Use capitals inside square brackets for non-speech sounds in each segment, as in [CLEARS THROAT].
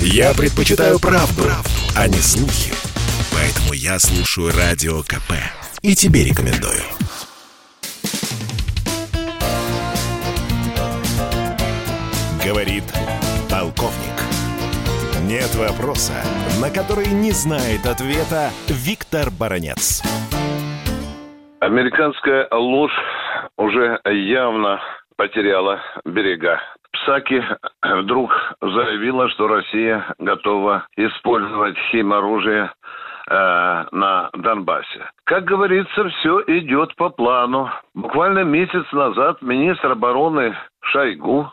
Я предпочитаю правду, правду, а не слухи. Поэтому я слушаю Радио КП. И тебе рекомендую. Говорит полковник. Нет вопроса, на который не знает ответа Виктор Баранец. Американская ложь уже явно потеряла берега. Псаки [CLEARS THROAT] вдруг заявила, что Россия готова использовать химоружие э, на Донбассе. Как говорится, все идет по плану. Буквально месяц назад министр обороны Шойгу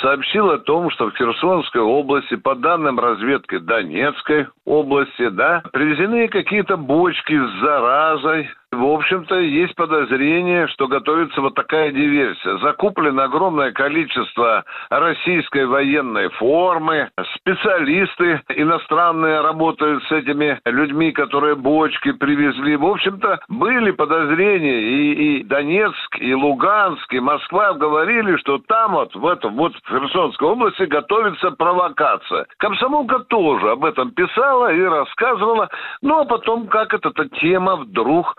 сообщил о том, что в Херсонской области, по данным разведки Донецкой области, да, привезены какие-то бочки с заразой, в общем-то, есть подозрение, что готовится вот такая диверсия. Закуплено огромное количество российской военной формы. Специалисты иностранные работают с этими людьми, которые бочки привезли. В общем-то, были подозрения. И, и Донецк, и Луганск, и Москва говорили, что там вот, в этом, вот в Херсонской области готовится провокация. Комсомолка тоже об этом писала и рассказывала. Ну, а потом, как эта тема вдруг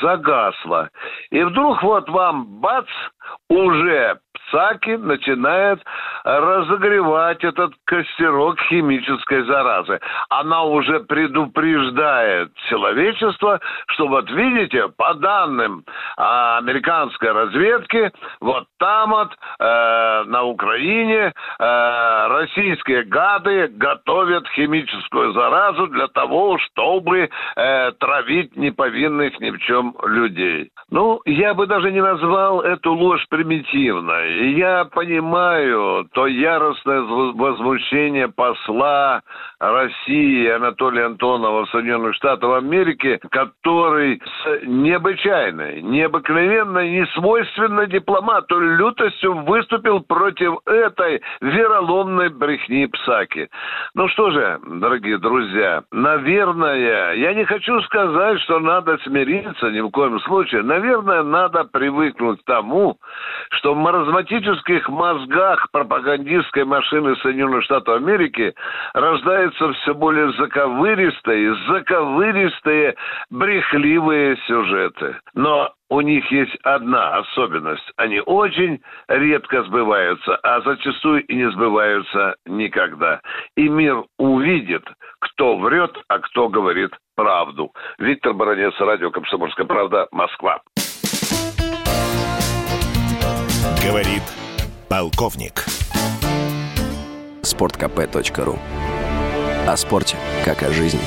загасла. И вдруг вот вам бац, уже Псаки начинает разогревать этот костерок химической заразы. Она уже предупреждает человечество, что вот видите, по данным а, американской разведки, вот там вот э, на Украине э, российские гады готовят химическую заразу для того, чтобы э, травить неповинных ни в чем людей. Ну, я бы даже не назвал эту ложь примитивной. Я понимаю то яростное возмущение посла России Анатолия Антонова Соединенных Штатах Америки, который с необычайной, необыкновенной, несвойственной дипломату лютостью выступил против этой вероломной брехни Псаки. Ну что же, дорогие друзья, наверное, я не хочу сказать, что надо смириться ни в коем случае. Наверное, надо привыкнуть к тому, что в маразматических мозгах пропагандистской машины Соединенных Штатов Америки рождаются все более заковыристые, заковыристые, брехливые сюжеты. Но у них есть одна особенность. Они очень редко сбываются, а зачастую и не сбываются никогда. И мир увидит, кто врет, а кто говорит правду. Виктор Баранец, радио «Комсомольская правда», Москва. Говорит полковник. Спорткп.ру О спорте, как о жизни.